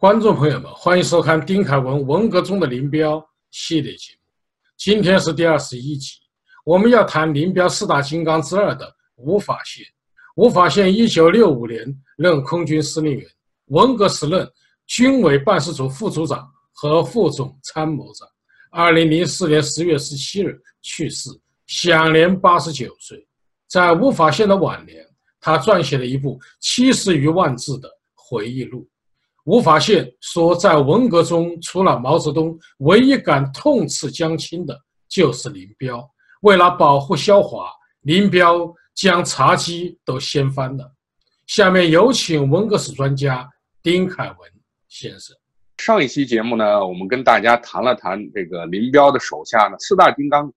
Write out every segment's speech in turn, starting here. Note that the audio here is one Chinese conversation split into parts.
观众朋友们，欢迎收看丁凯文文革中的林彪系列节目。今天是第二十一集，我们要谈林彪四大金刚之二的吴法宪。吴法宪一九六五年任空军司令员，文革时任军委办事组副组长和副总参谋长。二零零四年十月十七日去世，享年八十九岁。在吴法宪的晚年，他撰写了一部七十余万字的回忆录。吴法宪说，在文革中，除了毛泽东，唯一敢痛斥江青的就是林彪。为了保护萧华，林彪将茶几都掀翻了。下面有请文革史专家丁凯文先生。上一期节目呢，我们跟大家谈了谈这个林彪的手下呢四大金刚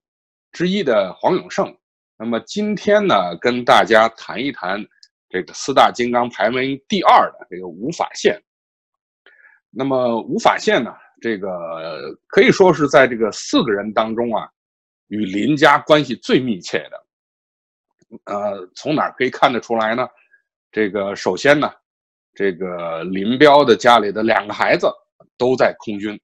之一的黄永胜。那么今天呢，跟大家谈一谈这个四大金刚排名第二的这个吴法宪。那么吴法宪呢？这个可以说是在这个四个人当中啊，与林家关系最密切的。呃，从哪可以看得出来呢？这个首先呢，这个林彪的家里的两个孩子都在空军，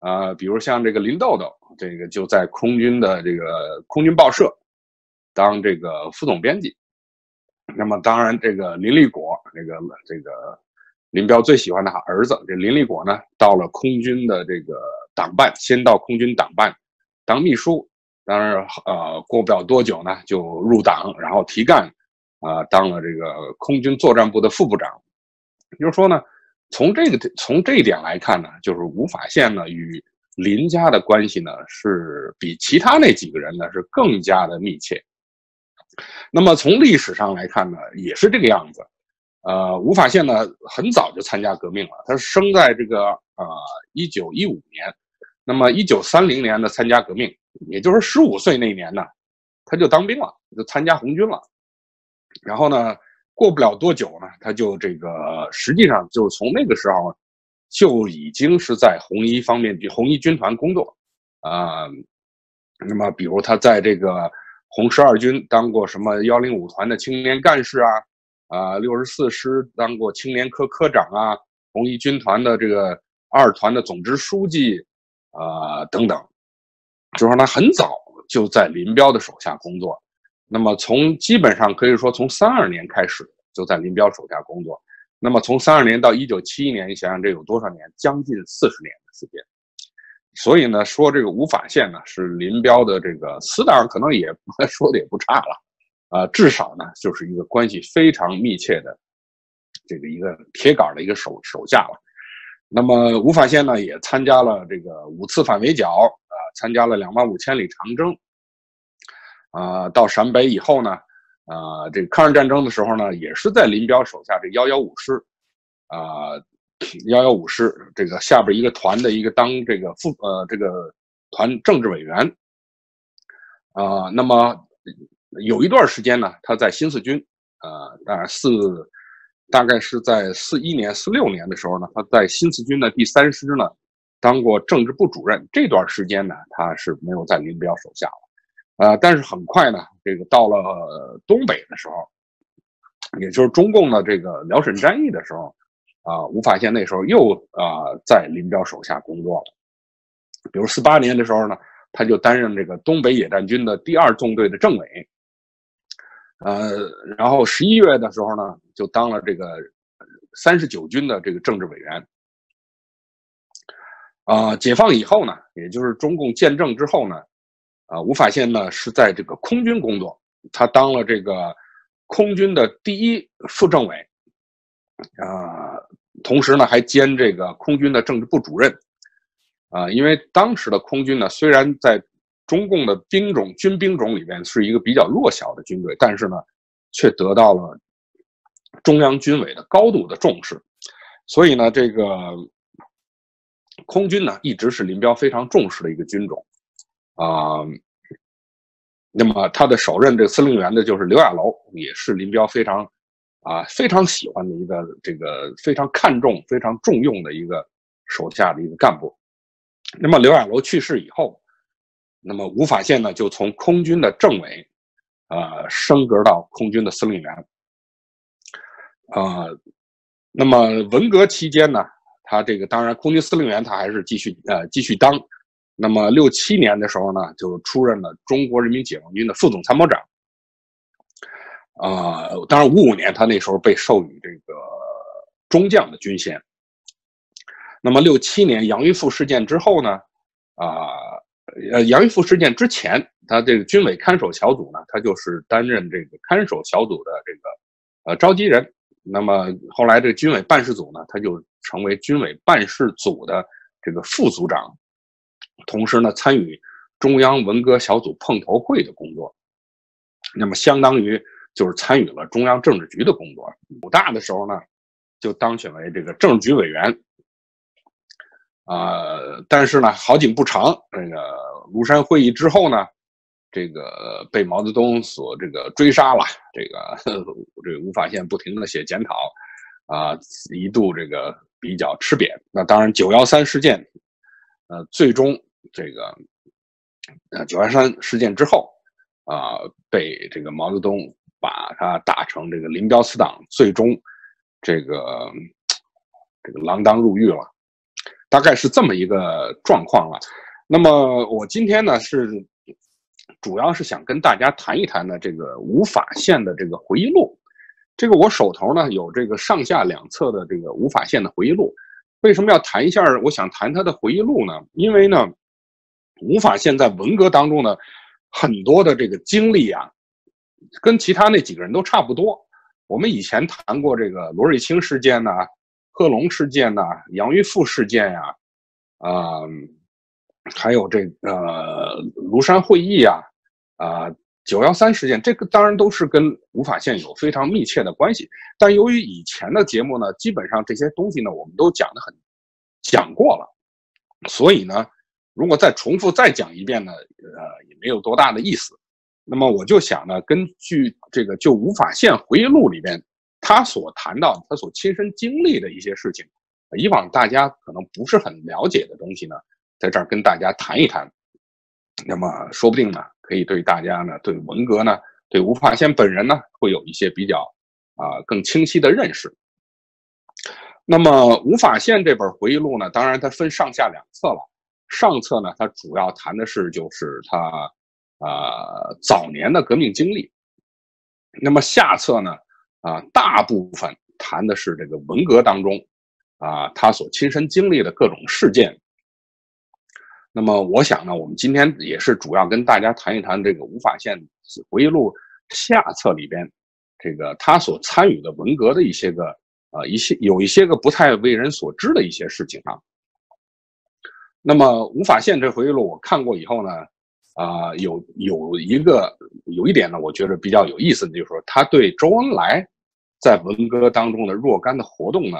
啊，比如像这个林豆豆，这个就在空军的这个空军报社当这个副总编辑。那么当然，这个林立果，这个这个。林彪最喜欢的儿子这林立果呢，到了空军的这个党办，先到空军党办当秘书，当然呃过不了多久呢，就入党，然后提干，啊当了这个空军作战部的副部长。就是说呢，从这个从这一点来看呢，就是吴法宪呢与林家的关系呢是比其他那几个人呢是更加的密切。那么从历史上来看呢，也是这个样子。呃，吴法宪呢，很早就参加革命了。他生在这个呃一九一五年，那么一九三零年呢参加革命，也就是十五岁那年呢，他就当兵了，就参加红军了。然后呢，过不了多久呢，他就这个实际上就是从那个时候就已经是在红一方面红一军团工作啊。那么，比如他在这个红十二军当过什么幺零五团的青年干事啊。啊，六十四师当过青年科科长啊，红一军团的这个二团的总支书记啊，等等，就说他很早就在林彪的手下工作。那么从基本上可以说从三二年开始就在林彪手下工作。那么从三二年到一九七一年，你想想这有多少年？将近四十年的时间。所以呢，说这个吴法宪呢是林彪的这个死党，可能也 说的也不差了。啊，至少呢，就是一个关系非常密切的这个一个铁杆的一个手手下了。那么吴法宪呢，也参加了这个五次反围剿啊，参加了两万五千里长征。啊，到陕北以后呢，啊，这个抗日战争的时候呢，也是在林彪手下这幺幺五师啊，幺幺五师这个下边一个团的一个当这个副呃这个团政治委员。啊，那么。有一段时间呢，他在新四军，呃，当然四，大概是在四一年、四六年的时候呢，他在新四军的第三师呢，当过政治部主任。这段时间呢，他是没有在林彪手下了，呃，但是很快呢，这个到了东北的时候，也就是中共的这个辽沈战役的时候，啊，吴法宪那时候又啊在林彪手下工作了。比如四八年的时候呢，他就担任这个东北野战军的第二纵队的政委。呃，然后十一月的时候呢，就当了这个三十九军的这个政治委员。啊，解放以后呢，也就是中共建政之后呢，啊，吴法宪呢是在这个空军工作，他当了这个空军的第一副政委，啊，同时呢还兼这个空军的政治部主任。啊，因为当时的空军呢，虽然在中共的兵种军兵种里面是一个比较弱小的军队，但是呢，却得到了中央军委的高度的重视，所以呢，这个空军呢一直是林彪非常重视的一个军种啊。那么他的首任这个司令员的就是刘亚楼，也是林彪非常啊非常喜欢的一个这个非常看重、非常重用的一个手下的一个干部。那么刘亚楼去世以后。那么吴法宪呢，就从空军的政委，呃，升格到空军的司令员。呃，那么文革期间呢，他这个当然空军司令员他还是继续呃继续当。那么六七年的时候呢，就出任了中国人民解放军的副总参谋长。啊，当然五五年他那时候被授予这个中将的军衔。那么六七年杨玉富事件之后呢，啊，呃杨玉富事件之前，他这个军委看守小组呢，他就是担任这个看守小组的这个呃召集人。那么后来这军委办事组呢，他就成为军委办事组的这个副组长。同时呢，参与中央文革小组碰头会的工作，那么相当于就是参与了中央政治局的工作。武大的时候呢，就当选为这个政治局委员。啊，但是呢，好景不长，这个庐山会议之后呢，这个被毛泽东所这个追杀了。这个这个吴法宪不停的写检讨，啊，一度这个比较吃瘪。那当然，九幺三事件，呃，最终。这个，呃，九幺三事件之后，啊，被这个毛泽东把他打成这个林彪死党，最终这个这个锒铛入狱了，大概是这么一个状况了。那么我今天呢是主要是想跟大家谈一谈呢这个吴法宪的这个回忆录。这个我手头呢有这个上下两册的这个吴法宪的回忆录。为什么要谈一下？我想谈他的回忆录呢？因为呢。吴法宪在文革当中呢，很多的这个经历啊，跟其他那几个人都差不多。我们以前谈过这个罗瑞卿事件呐、贺龙事件呐、杨玉富事件呀，啊，还有这个庐山会议啊，啊，九幺三事件，这个当然都是跟吴法宪有非常密切的关系。但由于以前的节目呢，基本上这些东西呢，我们都讲的很讲过了，所以呢。如果再重复再讲一遍呢，呃，也没有多大的意思。那么我就想呢，根据这个就吴法宪回忆录里边他所谈到他所亲身经历的一些事情，以往大家可能不是很了解的东西呢，在这儿跟大家谈一谈。那么说不定呢，可以对大家呢，对文革呢，对吴法宪本人呢，会有一些比较啊更清晰的认识。那么吴法宪这本回忆录呢，当然它分上下两册了。上册呢，它主要谈的是就是他，呃，早年的革命经历。那么下册呢，啊，大部分谈的是这个文革当中，啊，他所亲身经历的各种事件。那么我想呢，我们今天也是主要跟大家谈一谈这个吴法宪回忆录下册里边，这个他所参与的文革的一些个，呃，一些有一些个不太为人所知的一些事情啊。那么吴法宪这回忆录我看过以后呢，啊，有有一个有一点呢，我觉得比较有意思的，就是说他对周恩来在文革当中的若干的活动呢，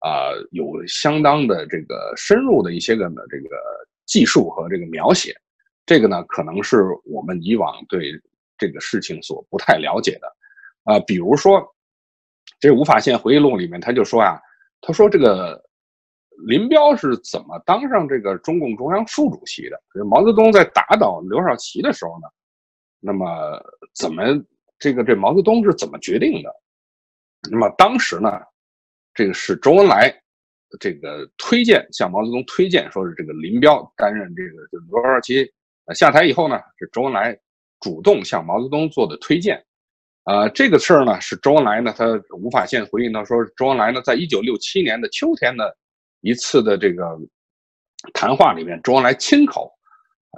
啊，有相当的这个深入的一些个呢这个技术和这个描写，这个呢可能是我们以往对这个事情所不太了解的，啊，比如说这无法线回忆录里面他就说啊，他说这个。林彪是怎么当上这个中共中央副主席的？毛泽东在打倒刘少奇的时候呢？那么怎么这个这毛泽东是怎么决定的？那么当时呢，这个是周恩来这个推荐向毛泽东推荐，说是这个林彪担任这个就刘少奇下台以后呢，是周恩来主动向毛泽东做的推荐。啊，这个事儿呢是周恩来呢他无法现回应到说，周恩来呢在一九六七年的秋天呢。一次的这个谈话里面，周恩来亲口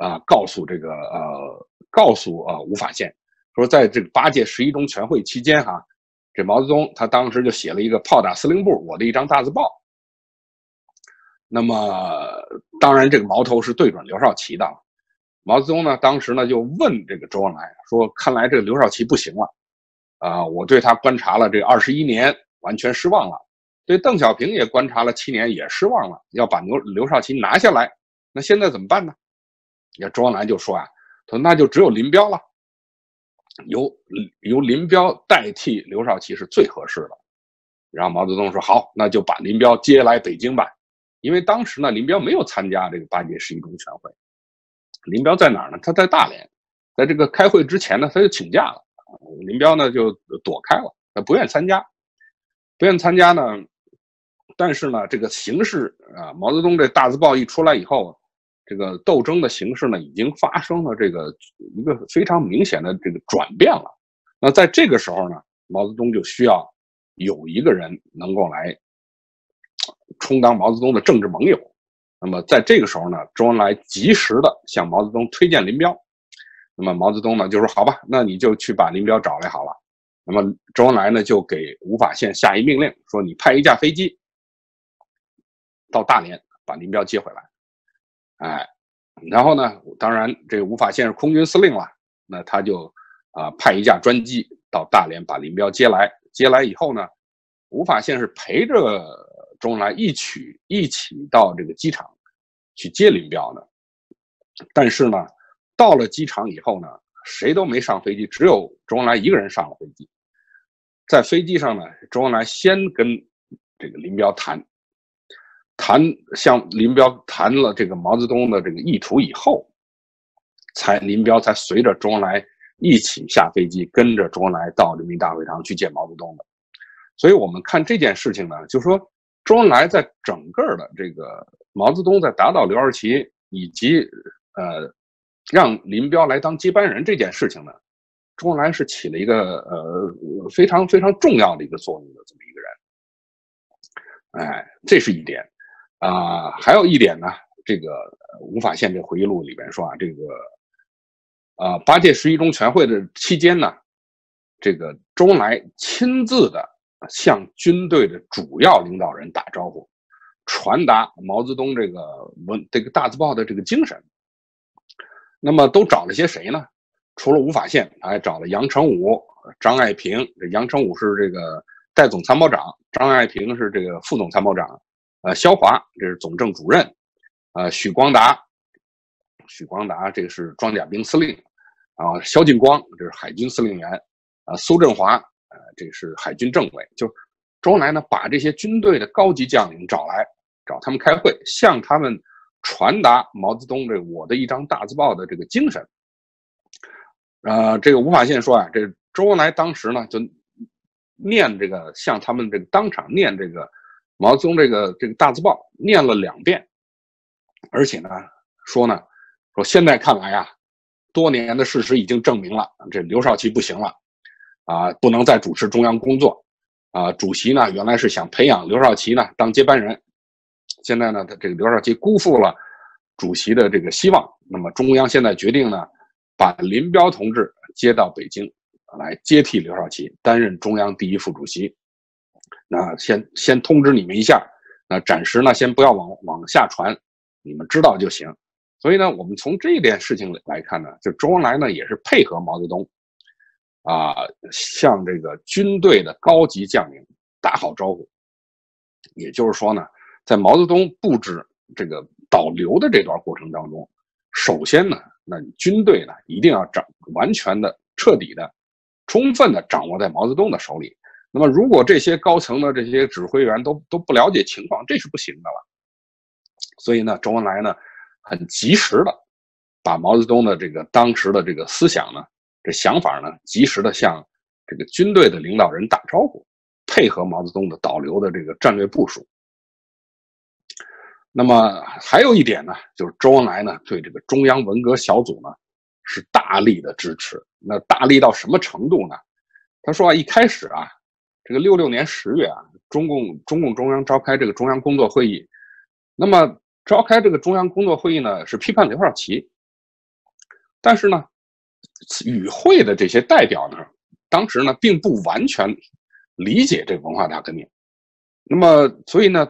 啊告诉这个呃告诉呃吴法宪说，在这个八届十一中全会期间哈，这毛泽东他当时就写了一个炮打司令部我的一张大字报。那么当然这个矛头是对准刘少奇的。毛泽东呢当时呢就问这个周恩来说，看来这个刘少奇不行了啊，我对他观察了这二十一年，完全失望了。对邓小平也观察了七年，也失望了，要把刘刘少奇拿下来。那现在怎么办呢？那周恩来就说啊，他说那就只有林彪了，由由林彪代替刘少奇是最合适的。然后毛泽东说好，那就把林彪接来北京吧。因为当时呢，林彪没有参加这个八届十一中全会。林彪在哪儿呢？他在大连，在这个开会之前呢，他就请假了。林彪呢就躲开了，他不愿参加，不愿参加呢。但是呢，这个形势啊，毛泽东这大字报一出来以后，这个斗争的形式呢，已经发生了这个一个非常明显的这个转变了。那在这个时候呢，毛泽东就需要有一个人能够来充当毛泽东的政治盟友。那么在这个时候呢，周恩来及时的向毛泽东推荐林彪。那么毛泽东呢就说：“好吧，那你就去把林彪找来好了。”那么周恩来呢就给吴法宪下一命令，说：“你派一架飞机到大连把林彪接回来。”哎，然后呢，当然这个吴法宪是空军司令了，那他就啊派一架专机到大连把林彪接来。接来以后呢，吴法宪是陪着周恩来一起一起到这个机场去接林彪的。但是呢，到了机场以后呢，谁都没上飞机，只有周恩来一个人上了飞机。在飞机上呢，周恩来先跟这个林彪谈。谈向林彪谈了这个毛泽东的这个意图以后，才林彪才随着周恩来一起下飞机，跟着周恩来到人民大会堂去见毛泽东的。所以，我们看这件事情呢，就说周恩来在整个的这个毛泽东在打倒刘少奇以及呃让林彪来当接班人这件事情呢，周恩来是起了一个呃非常非常重要的一个作用的这么一个人。哎，这是一点。啊，还有一点呢，这个吴法宪这回忆录里边说啊，这个，啊，八届十一中全会的期间呢，这个周恩来亲自的向军队的主要领导人打招呼，传达毛泽东这个文这个大字报的这个精神。那么都找了些谁呢？除了吴法宪，还找了杨成武、张爱萍。这杨成武是这个代总参谋长，张爱萍是这个副总参谋长。呃，肖华这是总政主任，呃，许光达，许光达这个是装甲兵司令，啊，肖劲光这是海军司令员，啊，苏振华，呃，这个是海军政委。就周恩来呢，把这些军队的高级将领找来，找他们开会，向他们传达毛泽东这我的一张大字报的这个精神。呃，这个吴法宪说啊，这周恩来当时呢就念这个，向他们这个当场念这个。毛泽东这个这个大字报念了两遍，而且呢说呢说现在看来呀，多年的事实已经证明了，这刘少奇不行了，啊，不能再主持中央工作，啊，主席呢原来是想培养刘少奇呢当接班人，现在呢他这个刘少奇辜负了主席的这个希望，那么中央现在决定呢把林彪同志接到北京来接替刘少奇担任中央第一副主席。那先先通知你们一下，那暂时呢先不要往往下传，你们知道就行。所以呢，我们从这件事情来看呢，就周恩来呢也是配合毛泽东，啊，向这个军队的高级将领打好招呼。也就是说呢，在毛泽东布置这个导流的这段过程当中，首先呢，那你军队呢一定要掌完全的、彻底的、充分的掌握在毛泽东的手里。那么，如果这些高层的这些指挥员都都不了解情况，这是不行的了。所以呢，周恩来呢，很及时的把毛泽东的这个当时的这个思想呢，这想法呢，及时的向这个军队的领导人打招呼，配合毛泽东的导流的这个战略部署。那么还有一点呢，就是周恩来呢，对这个中央文革小组呢，是大力的支持。那大力到什么程度呢？他说啊，一开始啊。这个六六年十月啊，中共中共中央召开这个中央工作会议，那么召开这个中央工作会议呢，是批判刘少奇。但是呢，与会的这些代表呢，当时呢并不完全理解这个文化大革命。那么，所以呢，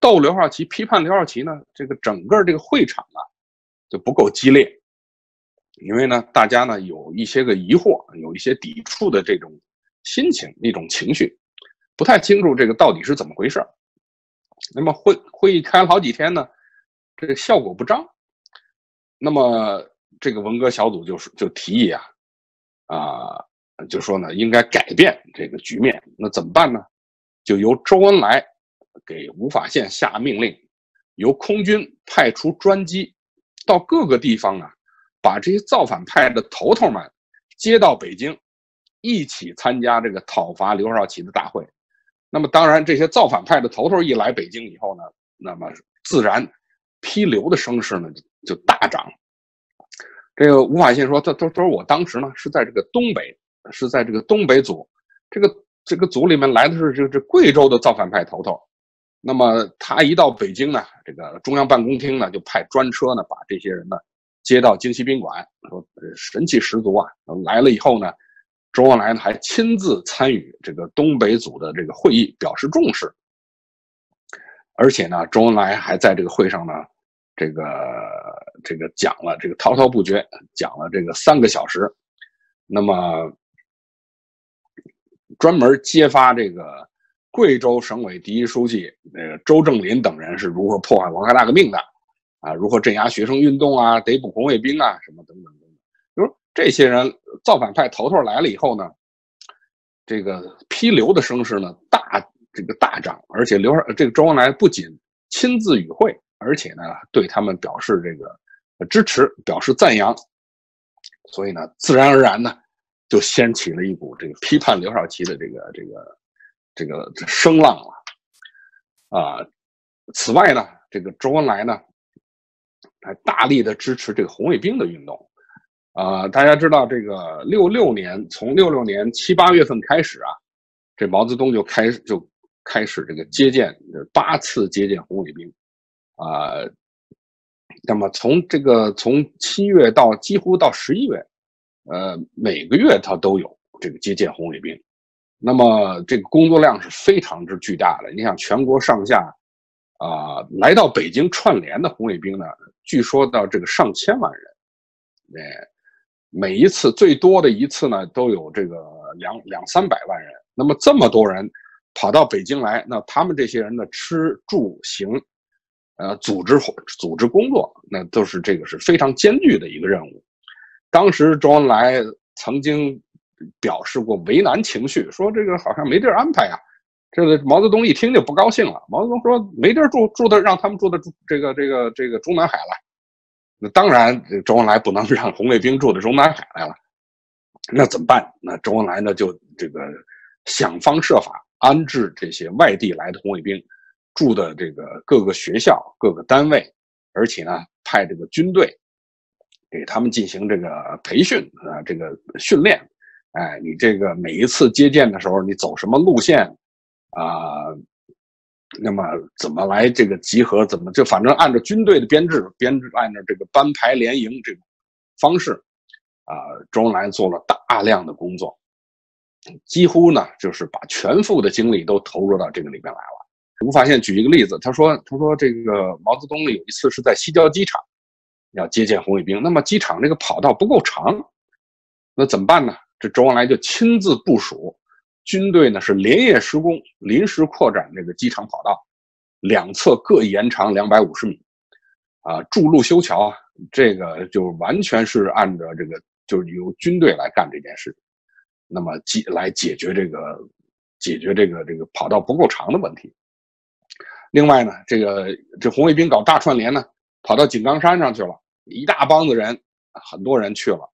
斗刘少奇、批判刘少奇呢，这个整个这个会场啊就不够激烈，因为呢，大家呢有一些个疑惑，有一些抵触的这种。心情一种情绪，不太清楚这个到底是怎么回事那么会会议开了好几天呢，这个效果不彰。那么这个文革小组就是就提议啊，啊，就说呢应该改变这个局面。那怎么办呢？就由周恩来给吴法宪下命令，由空军派出专机到各个地方啊，把这些造反派的头头们接到北京。一起参加这个讨伐刘少奇的大会，那么当然，这些造反派的头头一来北京以后呢，那么自然批刘的声势呢就大涨。这个吴法信说：“他他说我当时呢是在这个东北，是在这个东北组，这个这个组里面来的是这这贵州的造反派头头。那么他一到北京呢，这个中央办公厅呢就派专车呢把这些人呢接到京西宾馆，说神气十足啊。来了以后呢，周恩来呢还亲自参与这个东北组的这个会议，表示重视。而且呢，周恩来还在这个会上呢。”这个这个讲了，这个滔滔不绝，讲了这个三个小时，那么专门揭发这个贵州省委第一书记那个周正林等人是如何破坏文化大革命的，啊，如何镇压学生运动啊，逮捕红卫兵啊，什么等等。这些人造反派头头来了以后呢，这个批刘的声势呢大这个大涨，而且刘这个周恩来不仅亲自与会。而且呢，对他们表示这个支持，表示赞扬，所以呢，自然而然呢，就掀起了一股这个批判刘少奇的这个这个这个声浪了。啊，此外呢，这个周恩来呢，还大力的支持这个红卫兵的运动。啊，大家知道这个六六年，从六六年七八月份开始啊，这毛泽东就开始就开始这个接见，八次接见红卫兵。啊，那么从这个从七月到几乎到十一月，呃，每个月他都有这个接见红卫兵，那么这个工作量是非常之巨大的。你想，全国上下啊，来到北京串联的红卫兵呢，据说到这个上千万人，哎，每一次最多的一次呢，都有这个两两三百万人。那么这么多人跑到北京来，那他们这些人的吃住行。呃，组织组织工作，那都是这个是非常艰巨的一个任务。当时周恩来曾经表示过为难情绪，说这个好像没地儿安排啊。这个毛泽东一听就不高兴了。毛泽东说没地儿住，住的让他们住的这个这个这个中南海了。那当然，周恩来不能让红卫兵住的中南海来了。那怎么办？那周恩来呢就这个想方设法安置这些外地来的红卫兵。住的这个各个学校、各个单位，而且呢，派这个军队给他们进行这个培训啊，这个训练。哎，你这个每一次接见的时候，你走什么路线啊？那么怎么来这个集合？怎么就反正按照军队的编制，编制按照这个班排连营这种方式啊，周恩来做了大量的工作，几乎呢就是把全副的精力都投入到这个里面来了。吴法宪举一个例子，他说：“他说这个毛泽东有一次是在西郊机场要接见红卫兵，那么机场这个跑道不够长，那怎么办呢？这周恩来就亲自部署军队呢，是连夜施工，临时扩展这个机场跑道，两侧各延长两百五十米，啊，筑路修桥，这个就完全是按照这个就是由军队来干这件事，那么解来解决这个解决这个这个跑道不够长的问题。”另外呢，这个这红卫兵搞大串联呢，跑到井冈山上去了，一大帮子人，很多人去了。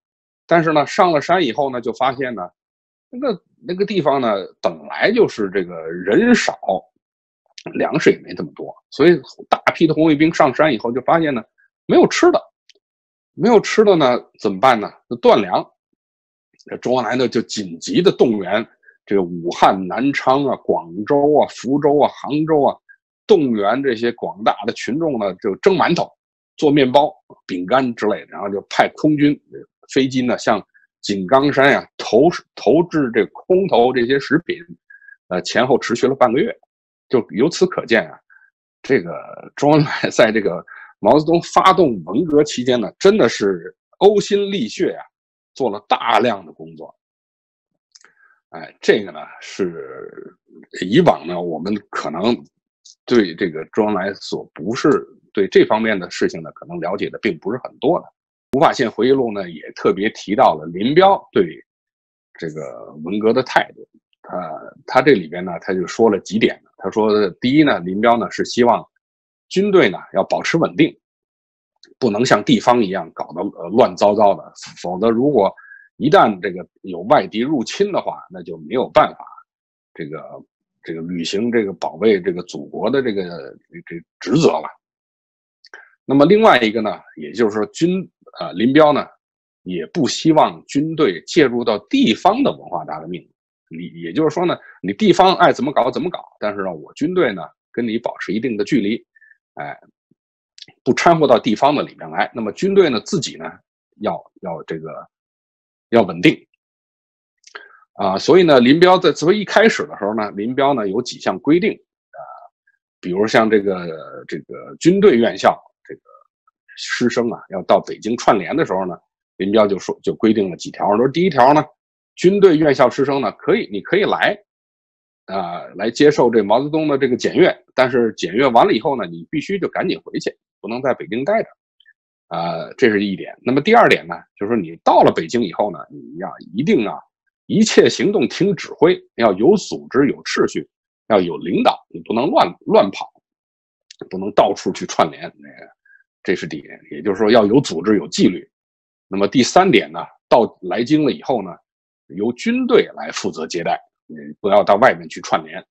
但是呢，上了山以后呢，就发现呢，那个那个地方呢，本来就是这个人少，粮食也没这么多，所以大批的红卫兵上山以后就发现呢，没有吃的，没有吃的呢，怎么办呢？断粮。这周恩来呢，就紧急的动员这个武汉、南昌啊、广州啊、福州啊、杭州啊。动员这些广大的群众呢，就蒸馒头、做面包、饼干之类的，然后就派空军飞机呢向井冈山呀投投掷这空投这些食品，呃，前后持续了半个月，就由此可见啊，这个周恩来在这个毛泽东发动文革期间呢，真的是呕心沥血呀，做了大量的工作。哎，这个呢是以往呢我们可能。对这个周恩来所不是对这方面的事情呢，可能了解的并不是很多的。吴法宪回忆录呢也特别提到了林彪对这个文革的态度。他他这里边呢他就说了几点。他说，第一呢，林彪呢是希望军队呢要保持稳定，不能像地方一样搞得乱糟糟的，否则如果一旦这个有外敌入侵的话，那就没有办法这个这个履行这个保卫这个祖国的这个这职责了。那么另外一个呢，也就是说军呃林彪呢，也不希望军队介入到地方的文化大革命。你也就是说呢，你地方爱怎么搞怎么搞，但是呢，我军队呢跟你保持一定的距离，哎，不掺和到地方的里面来。那么军队呢自己呢要要这个要稳定。啊，所以呢，林彪在作为一开始的时候呢，林彪呢有几项规定啊，比如像这个这个军队院校师生啊，要到北京串联的时候呢，林彪就说就规定了几条，说第一条呢，军队院校师生呢可以你可以来啊来接受这毛泽东的这个检阅，但是检阅完了以后呢，你必须就赶紧回去，不能在北京待着，啊，这是一点。那么第二点呢，就是你到了北京以后呢，你要一定啊。一切行动听指挥，要有组织、有秩序，要有领导，你不能乱乱跑，不能到处去串联。那个，这是第一点，也就是说要有组织、有纪律。那么第三点呢，到来京了以后呢，由军队来负责接待，你不要到外面去串联。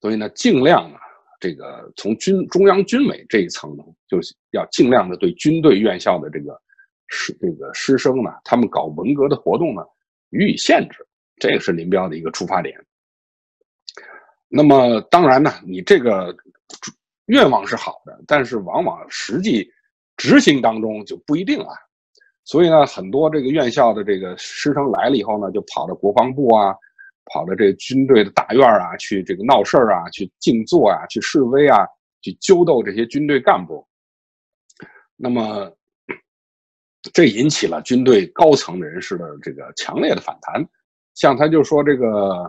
所以呢，尽量呢，这个从军中央军委这一层呢，就是要尽量的对军队院校的这个。师这个师生呢，他们搞文革的活动呢，予以限制，这个是林彪的一个出发点。那么当然呢，你这个愿望是好的，但是往往实际执行当中就不一定啊。所以呢，很多这个院校的这个师生来了以后呢，就跑到国防部啊，跑到这军队的大院啊，去这个闹事儿啊，去静坐啊，去示威啊，去揪斗这些军队干部。那么。这引起了军队高层人士的这个强烈的反弹，像他就说这个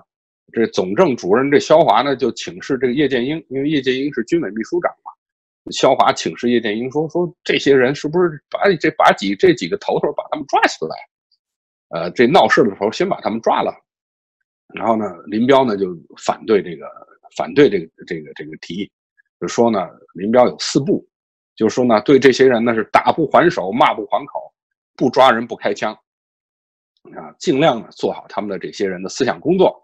这总政主任这肖华呢就请示这个叶剑英，因为叶剑英是军委秘书长嘛，肖华请示叶剑英说说这些人是不是把这把几这几个头头把他们抓起来，呃，这闹事的时候先把他们抓了，然后呢，林彪呢就反对这个反对这个这个这个提议，就说呢林彪有四不。就说呢，对这些人呢是打不还手，骂不还口，不抓人不开枪，啊，尽量呢做好他们的这些人的思想工作。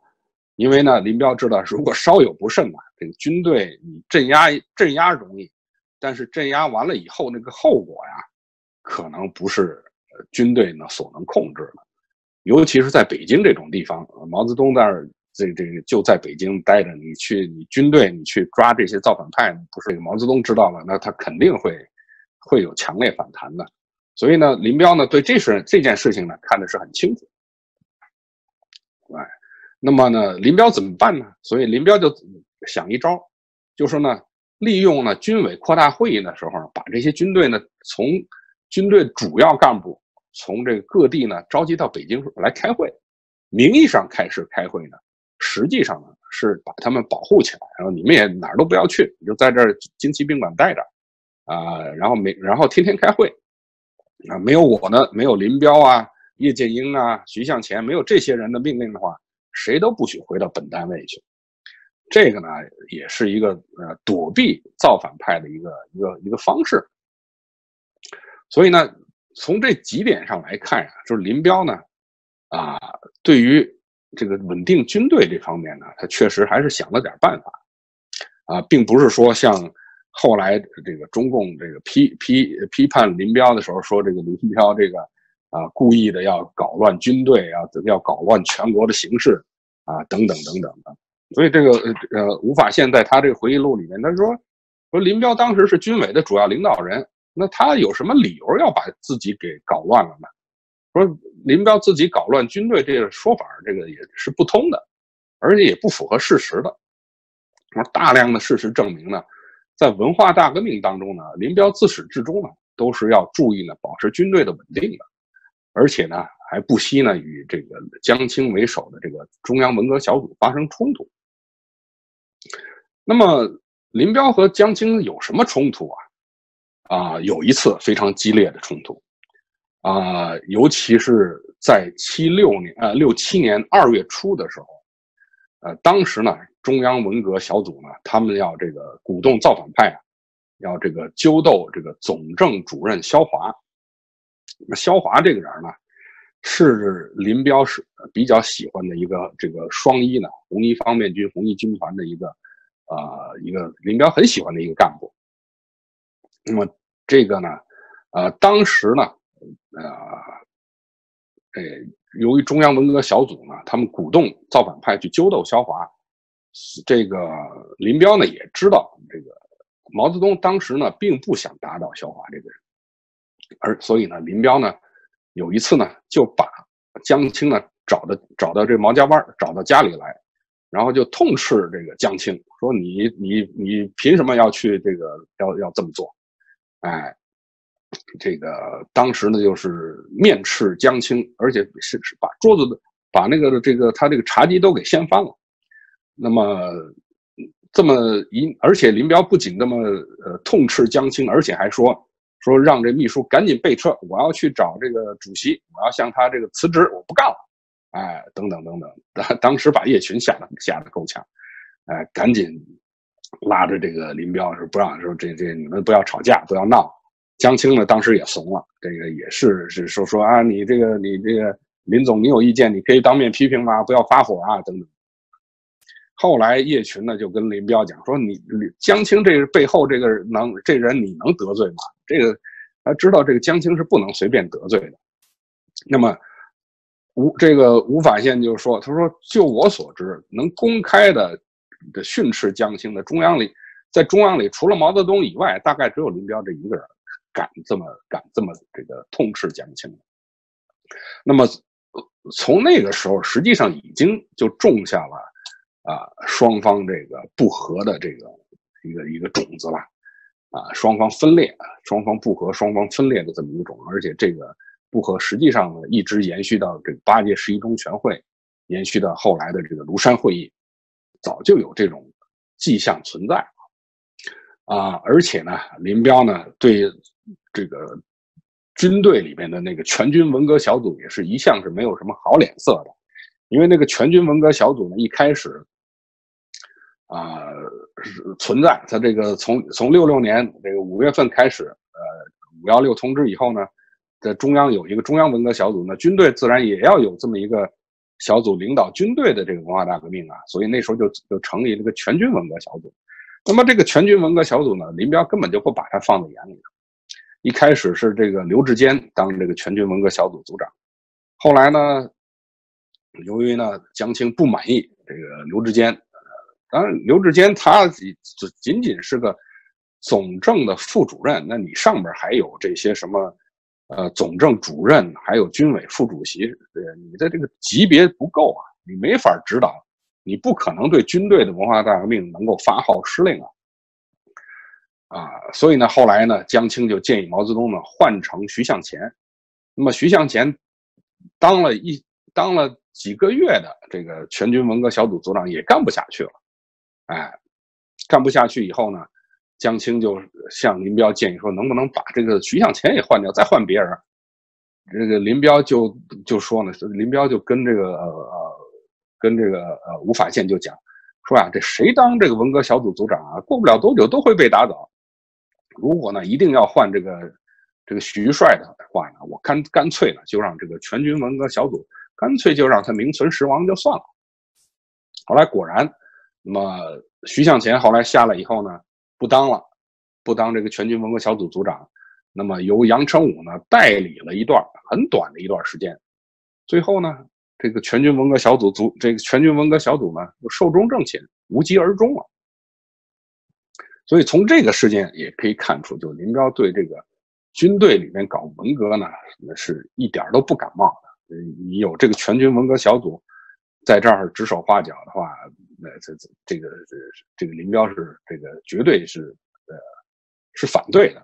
因为呢，林彪知道，如果稍有不慎啊，这个军队你镇压镇压容易，但是镇压完了以后那个后果呀，可能不是军队呢所能控制的。尤其是在北京这种地方，毛泽东在这这个就在北京待着，你去你军队你去抓这些造反派，不是毛泽东知道了，那他肯定会会有强烈反弹的。所以呢，林彪呢对这事这件事情呢看的是很清楚。那么呢，林彪怎么办呢？所以林彪就想一招，就说呢，利用呢军委扩大会议的时候，把这些军队呢从军队主要干部从这个各地呢召集到北京来开会，名义上开始开会呢。实际上呢，是把他们保护起来，然后你们也哪儿都不要去，你就在这儿金旗宾馆待着，啊，然后没，然后天天开会，啊，没有我呢，没有林彪啊、叶剑英啊、徐向前，没有这些人的命令的话，谁都不许回到本单位去。这个呢，也是一个呃躲避造反派的一个一个一个方式。所以呢，从这几点上来看呀，就是林彪呢，啊，对于。这个稳定军队这方面呢，他确实还是想了点办法，啊，并不是说像后来这个中共这个批批批判林彪的时候说这个林彪这个啊故意的要搞乱军队啊，要搞乱全国的形势啊等等等等的。所以这个呃吴法宪在他这个回忆录里面他说说林彪当时是军委的主要领导人，那他有什么理由要把自己给搞乱了呢？说林彪自己搞乱军队这个说法，这个也是不通的，而且也不符合事实的。说大量的事实证明呢，在文化大革命当中呢，林彪自始至终呢都是要注意呢保持军队的稳定的，而且呢还不惜呢与这个江青为首的这个中央文革小组发生冲突。那么林彪和江青有什么冲突啊？啊，有一次非常激烈的冲突。啊，尤其是在七六年，呃，六七年二月初的时候，呃，当时呢，中央文革小组呢，他们要这个鼓动造反派啊，要这个揪斗这个总政主任肖华。那肖华这个人呢，是林彪是比较喜欢的一个这个双一呢，红一方面军、红一军团的一个呃一个林彪很喜欢的一个干部。那么这个呢，呃，当时呢，呃，呃，由于中央文革小组呢，他们鼓动造反派去揪斗萧华，这个林彪呢也知道这个毛泽东当时呢并不想打倒萧华这个人，而所以呢，林彪呢。有一次呢，就把江青呢找到找到这毛家湾，找到家里来，然后就痛斥这个江青，说你你你凭什么要去这个要要这么做？哎，这个当时呢就是面斥江青，而且是是把桌子的把那个这个他这个茶几都给掀翻了。那么这么一，而且林彪不仅这么呃痛斥江青，而且还说。说让这秘书赶紧备车，我要去找这个主席，我要向他这个辞职，我不干了，哎，等等等等，当当时把叶群吓得吓得够呛，哎，赶紧拉着这个林彪说不让说这这你们不要吵架，不要闹。江青呢当时也怂了，这个也是是说说啊，你这个你这个林总你有意见你可以当面批评吗？不要发火啊，等等。后来叶群呢就跟林彪讲说：“你江青这背后这个能这人你能得罪吗？这个他知道这个江青是不能随便得罪的。那么吴这个吴法宪就说：他说就我所知，能公开的的训斥江青的中央里，在中央里除了毛泽东以外，大概只有林彪这一个人敢这么敢这么这个痛斥江青。那么从那个时候，实际上已经就种下了。”啊，双方这个不和的这个一个一个种子了，啊，双方分裂，双方不和，双方分裂的这么一种，而且这个不和实际上呢，一直延续到这个八届十一中全会，延续到后来的这个庐山会议，早就有这种迹象存在，啊，而且呢，林彪呢对这个军队里面的那个全军文革小组也是一向是没有什么好脸色的，因为那个全军文革小组呢一开始。啊，存在它这个从从六六年这个五月份开始，呃，五幺六通知以后呢，在中央有一个中央文革小组，那军队自然也要有这么一个小组领导军队的这个文化大革命啊，所以那时候就就成立了个全军文革小组。那么这个全军文革小组呢，林彪根本就不把它放在眼里头。一开始是这个刘志坚当这个全军文革小组组长，后来呢，由于呢江青不满意这个刘志坚。当然，刘志坚他仅仅仅是个总政的副主任，那你上边还有这些什么，呃，总政主任，还有军委副主席，呃你的这个级别不够啊，你没法指导，你不可能对军队的文化大革命能够发号施令啊，啊，所以呢，后来呢，江青就建议毛泽东呢换成徐向前，那么徐向前当了一当了几个月的这个全军文革小组组长，也干不下去了。哎，干不下去以后呢，江青就向林彪建议说，能不能把这个徐向前也换掉，再换别人？这个林彪就就说呢，林彪就跟这个呃跟这个呃吴法宪就讲说啊，这谁当这个文革小组组长啊，过不了多久都会被打倒。如果呢一定要换这个这个徐帅的话呢，我干干脆呢就让这个全军文革小组干脆就让他名存实亡就算了。后来果然。那么徐向前后来下来以后呢，不当了，不当这个全军文革小组组长。那么由杨成武呢代理了一段很短的一段时间。最后呢，这个全军文革小组组这个全军文革小组呢就寿终正寝，无疾而终了。所以从这个事件也可以看出，就林彪对这个军队里面搞文革呢，那是一点都不感冒的。你有这个全军文革小组在这儿指手画脚的话。那这这这个这这个林彪是这个绝对是呃是反对的。